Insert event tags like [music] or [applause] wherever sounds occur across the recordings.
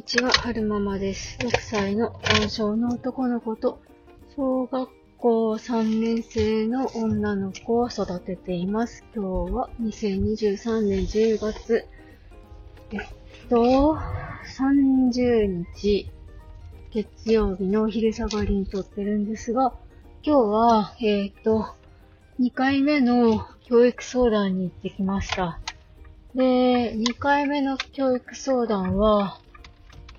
にちは、はるままです。6歳の男性の男の子と、小学校3年生の女の子を育てています。今日は2023年10月、えっと、30日、月曜日のお昼下がりに撮ってるんですが、今日は、えっと、2回目の教育相談に行ってきました。で、2回目の教育相談は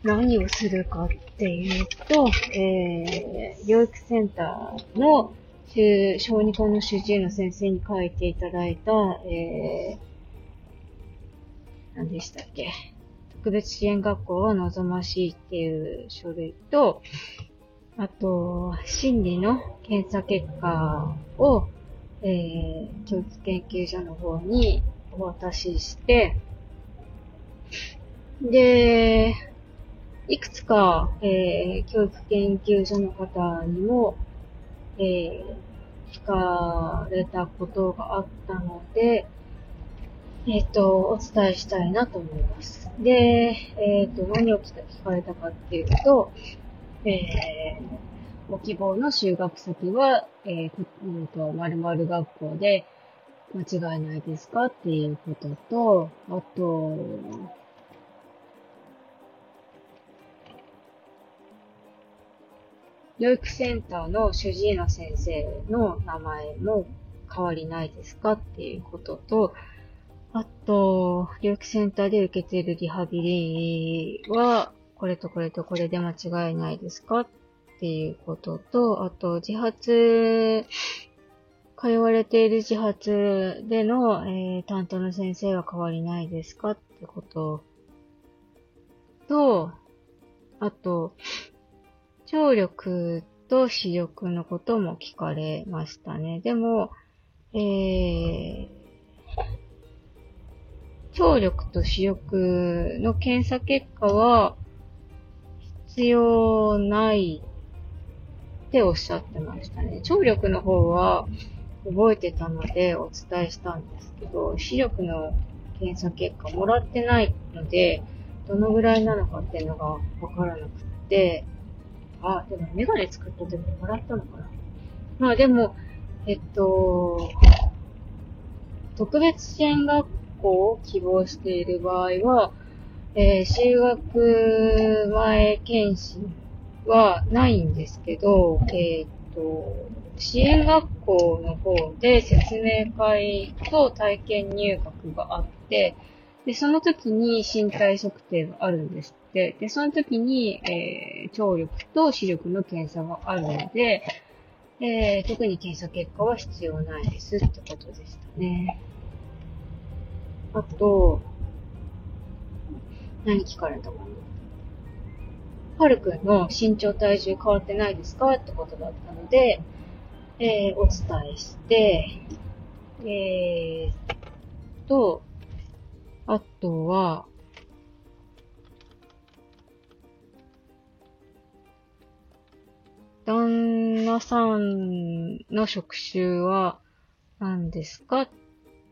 何をするかっていうと、えー、療育センターの小児科の主治医の先生に書いていただいた、えー、何でしたっけ特別支援学校は望ましいっていう書類と、あと、心理の検査結果を、えー、教育研究所の方にお渡しして、で、いくつか、えー、教育研究所の方にも、えー、聞かれたことがあったので、えっ、と、お伝えしたいなと思います。で、えっ、と、何を聞かれたかっていうと、えー、ご希望の就学先は、えー、うんと、〇〇学校で間違いないですかっていうことと、あと、療育センターの主治医の先生の名前も変わりないですかっていうことと、あと、療育センターで受けているリハビリは、これとこれとこれで間違いないですかっていうことと、あと、自発、通われている自発での、えー、担当の先生は変わりないですかってことと、あと、聴力と視力のことも聞かれましたね。でも、えー、聴力と視力の検査結果は必要ないっておっしゃってましたね。聴力の方は覚えてたのでお伝えしたんですけど、視力の検査結果もらってないので、どのぐらいなのかっていうのがわからなくて、あ、でもメガネ作った時もらったのかな。まあでも、えっと、特別支援学校を希望している場合は、えー、就学前検診はないんですけど、えー、っと、支援学校の方で説明会と体験入学があって、で、その時に身体測定があるんです。で、その時に、えー、聴力と視力の検査があるので、えー、特に検査結果は必要ないですってことでしたね。あと、何聞かれたかな？はるくんの身長体重変わってないですか？ってことだったので、えー、お伝えして、えー、と、あとは、旦那さんの職種は何ですかっ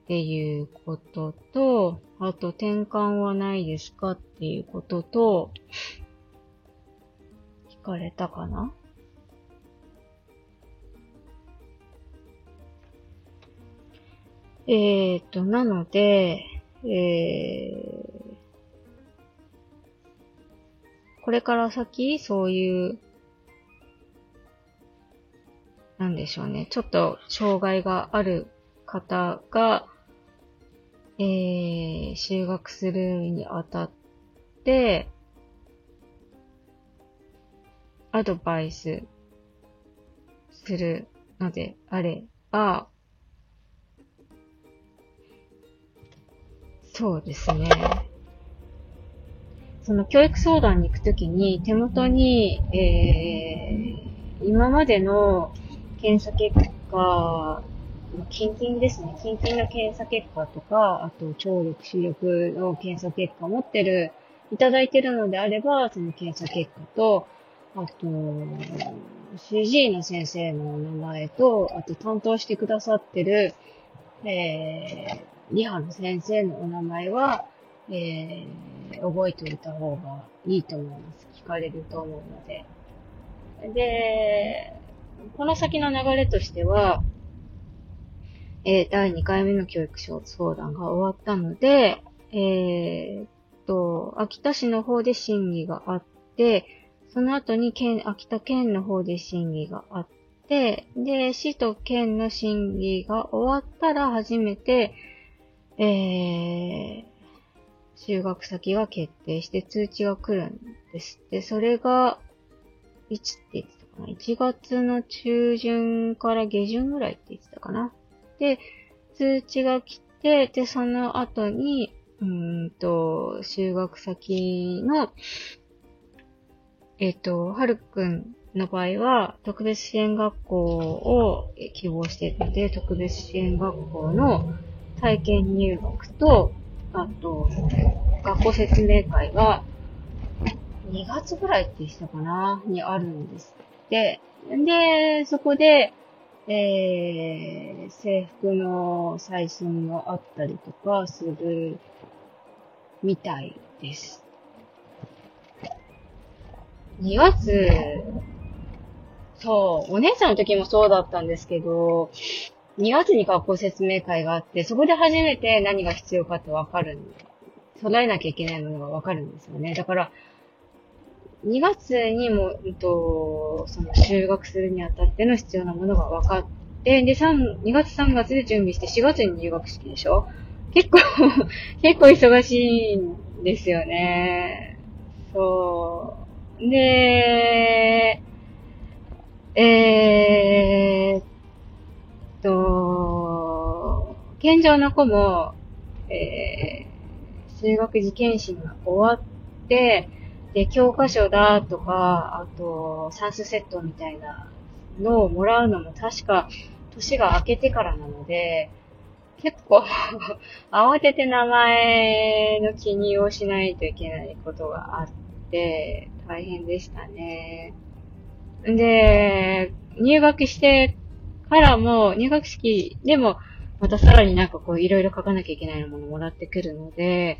ていうことと、あと転換はないですかっていうことと、聞かれたかな？えーと、なので、えー、これから先、そういう、なんでしょうね、ちょっと障害がある方が、えー、就学するにあたって、アドバイスするのであれば、そうですね。その教育相談に行くときに手元に、えー、今までの検査結果、近々ですね。近々の検査結果とか、あと聴力、視力の検査結果を持ってる、いただいてるのであれば、その検査結果と、あと、主治医の先生の名前と、あと担当してくださってる、えー、リハの先生のお名前は、えー、覚えておいた方がいいと思います。聞かれると思うので。で、この先の流れとしては、えー、第2回目の教育相談が終わったので、えー、と、秋田市の方で審議があって、その後に県、秋田県の方で審議があって、で、市と県の審議が終わったら初めて、えー、就学先が決定して通知が来るんです。で、それが、いつって言って ?1 月の中旬から下旬ぐらいって言ってたかなで、通知が来て、で、その後に、うんと、修学先の、えっ、と、はるくんの場合は、特別支援学校を希望しているので、特別支援学校の体験入学と、あと、学校説明会が、2月ぐらいって言ってたかなにあるんですて。で、そこで、えー、制服の最新があったりとかするみたいです。2月、そう、お姉さんの時もそうだったんですけど、2月に学校説明会があって、そこで初めて何が必要かってわかるん備えなきゃいけないものがわかるんですよね。だから、2月にも、うんと、その就学するにあたっての必要なものが分かって、で、3、2月3月で準備して4月に入学式でしょ？結構 [laughs] 結構忙しいんですよね。そう。で、えー、と、健常の子も、えー、数学受験審が終わって、で、教科書だとか、あと、算数セットみたいなのをもらうのも確か年が明けてからなので、結構 [laughs] 慌てて名前の記入をしないといけないことがあって、大変でしたね。で、入学してからも、入学式でも、またさらになんかこう、いろいろ書かなきゃいけないものもらってくるので、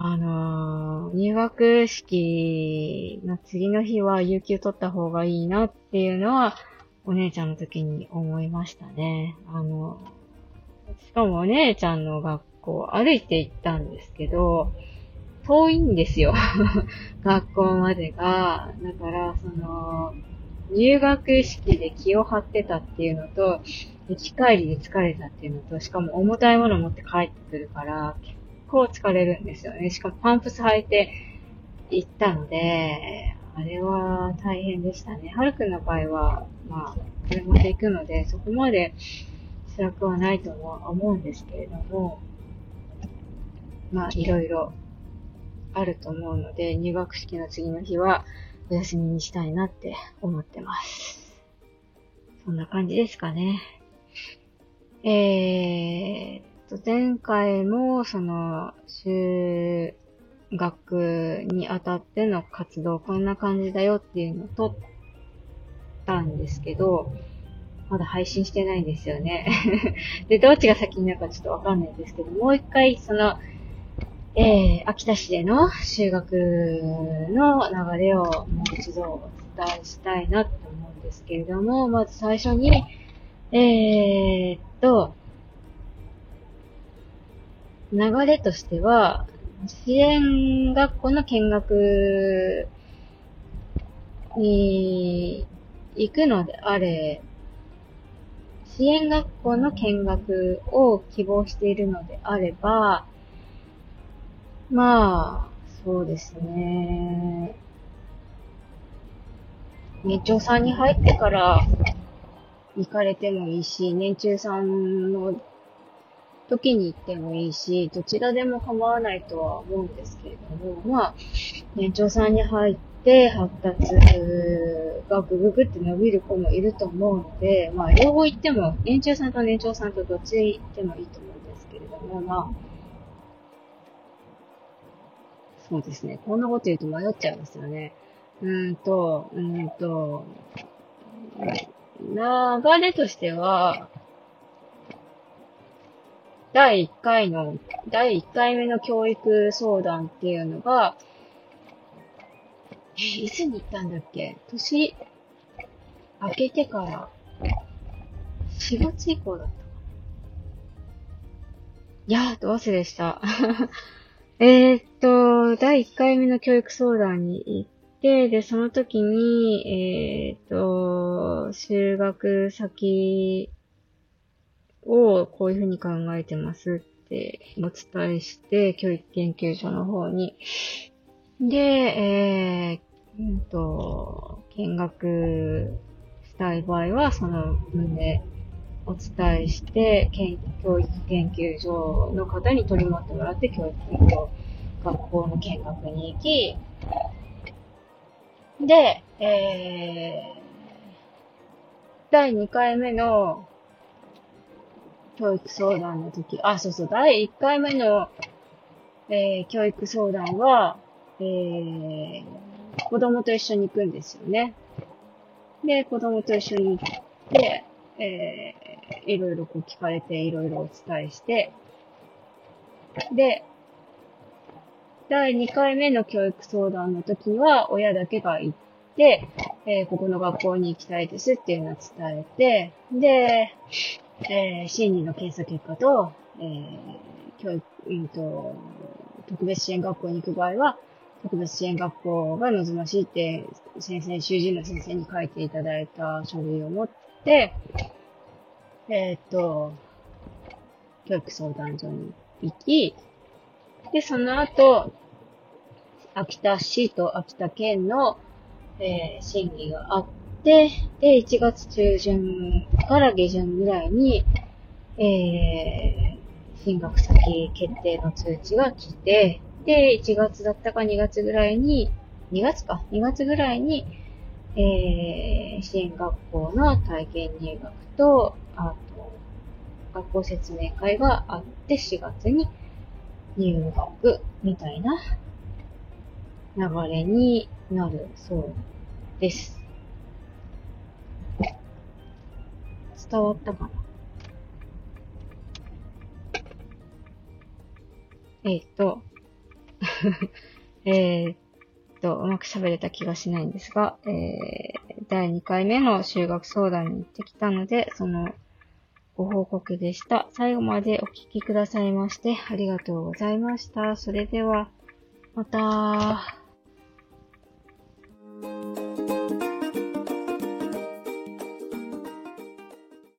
あのー、入学式の次の日は有給取った方がいいなっていうのは、お姉ちゃんの時に思いましたね。あのしかもお姉ちゃんの学校歩いて行ったんですけど、遠いんですよ。[laughs] 学校までが。だから、その、入学式で気を張ってたっていうのと、行き帰りで疲れたっていうのと、しかも重たいもの持って帰ってくるから、結構疲れるんですよね。しかもパンプス履いて行ったので、あれは大変でしたね。はるくんの場合は、まあ、車で行くので、そこまで辛くはないとは思うんですけれども、まあ、いろいろあると思うので、入学式の次の日はお休みにしたいなって思ってます。そんな感じですかね。えー、前回も、その、修学にあたっての活動、こんな感じだよっていうのを撮ったんですけど、まだ配信してないんですよね。[laughs] で、どっちが先になるかちょっとわかんないんですけど、もう一回、その、えー、秋田市での修学の流れをもう一度お伝えしたいなと思うんですけれども、まず最初に、えー、っと、流れとしては、支援学校の見学に行くのであれ支援学校の見学を希望しているのであれば、まあ、そうですね。年長さんに入ってから行かれてもいいし、年中さんの時に行ってもいいし、どちらでも構わないとは思うんですけれども、まあ、年長さんに入っで発達がぐぐぐって伸びる子もいると思うので、まあ、両方行っても、年中さんと年長さんとどっち行ってもいいと思うんですけれども、まあ、そうですね。こんなこと言うと迷っちゃいますよね。うーんと、うーんと、流れとしては、第1回の、第1回目の教育相談っていうのが、え、いつに行ったんだっけ？年明けてから、4月以降だった。いやー、ど忘れした。[laughs] えっと、第1回目の教育相談に行って、で、その時に、えー、っと、修学先をこういうふうに考えてますってお伝えして、教育研究所の方に。で、えー、うんと、見学したい場合は、その旨お伝えして、教育研究所の方に取り持ってもらって、教育研究学校の見学に行き、で、えー、第2回目の教育相談の時、あ、そうそう、第1回目の、えー、教育相談は、えー、子供と一緒に行くんですよね。で、子供と一緒に行って、えー、いろいろこう聞かれて、いろいろお伝えして、で、第2回目の教育相談の時は、親だけが行って、えー、ここの学校に行きたいですっていうのを伝えて、で、えー、心理の検査結果と、えー、教育、えっと、特別支援学校に行く場合は、特別支援学校が望ましいって、先生、主治医の先生に書いていただいた書類を持って、えー、っと、教育相談所に行き、で、その後、秋田市と秋田県の、えー、審議があっで、で、1月中旬から下旬ぐらいに、えー、進学先決定の通知が来て、で、1月だったか2月ぐらいに、2月か、2月ぐらいに、えー、支援学校の体験入学と、あと、学校説明会があって、4月に入学みたいな流れになるそうです。伝わったかな？えっと、[laughs] えっと、うまく喋れた気がしないんですが、えー、第2回目の修学相談に行ってきたので、そのご報告でした。最後までお聞きくださいまして、ありがとうございました。それでは、また。